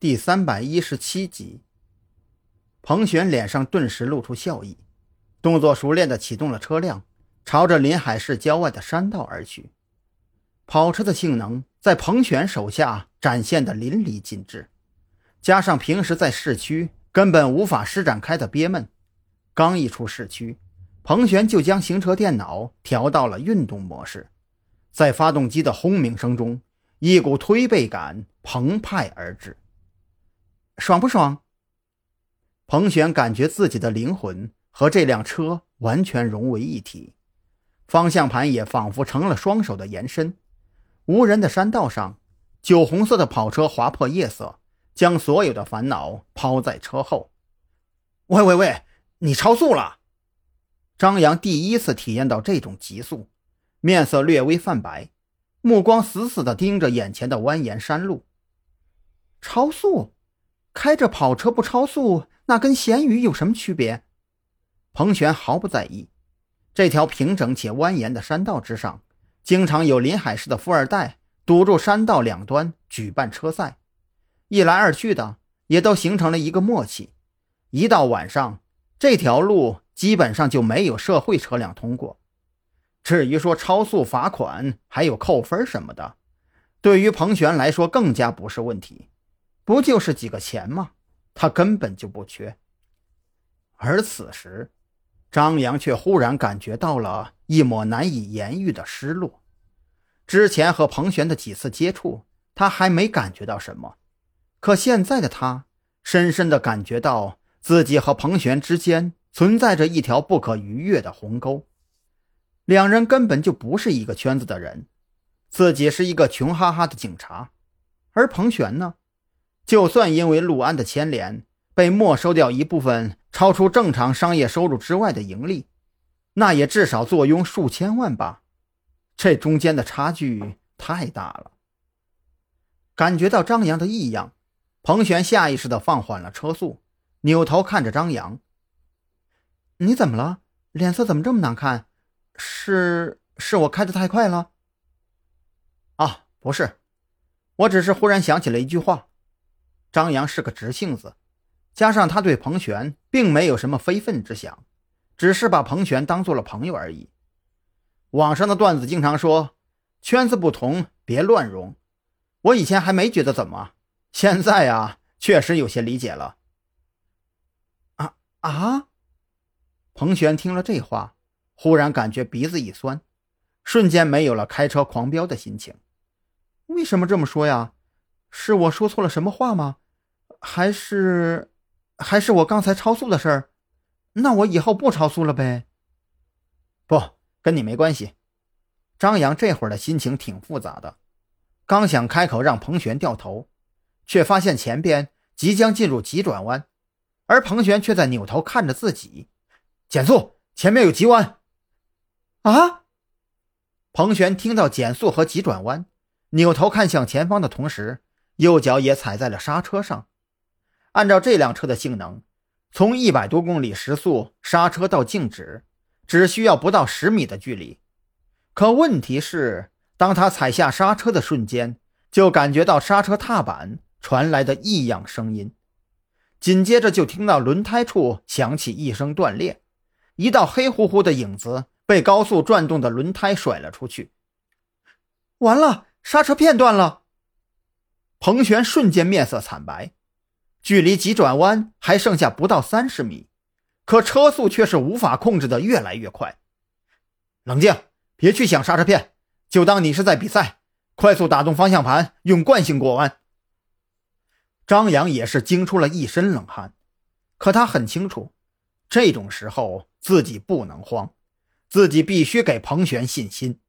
第三百一十七集，彭璇脸上顿时露出笑意，动作熟练地启动了车辆，朝着临海市郊外的山道而去。跑车的性能在彭璇手下展现得淋漓尽致，加上平时在市区根本无法施展开的憋闷，刚一出市区，彭璇就将行车电脑调到了运动模式，在发动机的轰鸣声中，一股推背感澎湃而至。爽不爽？彭璇感觉自己的灵魂和这辆车完全融为一体，方向盘也仿佛成了双手的延伸。无人的山道上，酒红色的跑车划破夜色，将所有的烦恼抛在车后。喂喂喂，你超速了！张扬第一次体验到这种极速，面色略微泛白，目光死死地盯着眼前的蜿蜒山路。超速？开着跑车不超速，那跟咸鱼有什么区别？彭璇毫不在意。这条平整且蜿蜒的山道之上，经常有临海市的富二代堵住山道两端举办车赛，一来二去的也都形成了一个默契。一到晚上，这条路基本上就没有社会车辆通过。至于说超速罚款还有扣分什么的，对于彭璇来说更加不是问题。不就是几个钱吗？他根本就不缺。而此时，张扬却忽然感觉到了一抹难以言喻的失落。之前和彭璇的几次接触，他还没感觉到什么，可现在的他，深深的感觉到自己和彭璇之间存在着一条不可逾越的鸿沟。两人根本就不是一个圈子的人。自己是一个穷哈哈的警察，而彭璇呢？就算因为陆安的牵连被没收掉一部分超出正常商业收入之外的盈利，那也至少坐拥数千万吧。这中间的差距太大了。感觉到张扬的异样，彭璇下意识地放缓了车速，扭头看着张扬：“你怎么了？脸色怎么这么难看？是是我开的太快了？”“啊，不是，我只是忽然想起了一句话。”张扬是个直性子，加上他对彭璇并没有什么非分之想，只是把彭璇当做了朋友而已。网上的段子经常说“圈子不同，别乱融”，我以前还没觉得怎么，现在啊，确实有些理解了。啊啊！彭璇听了这话，忽然感觉鼻子一酸，瞬间没有了开车狂飙的心情。为什么这么说呀？是我说错了什么话吗？还是，还是我刚才超速的事儿？那我以后不超速了呗？不，跟你没关系。张扬这会儿的心情挺复杂的，刚想开口让彭璇掉头，却发现前边即将进入急转弯，而彭璇却在扭头看着自己，减速，前面有急弯。啊！彭璇听到减速和急转弯，扭头看向前方的同时。右脚也踩在了刹车上。按照这辆车的性能，从一百多公里时速刹车到静止，只需要不到十米的距离。可问题是，当他踩下刹车的瞬间，就感觉到刹车踏板传来的异样声音，紧接着就听到轮胎处响起一声断裂，一道黑乎乎的影子被高速转动的轮胎甩了出去。完了，刹车片断了。彭璇瞬间面色惨白，距离急转弯还剩下不到三十米，可车速却是无法控制的越来越快。冷静，别去想刹车片，就当你是在比赛，快速打动方向盘，用惯性过弯。张扬也是惊出了一身冷汗，可他很清楚，这种时候自己不能慌，自己必须给彭璇信心。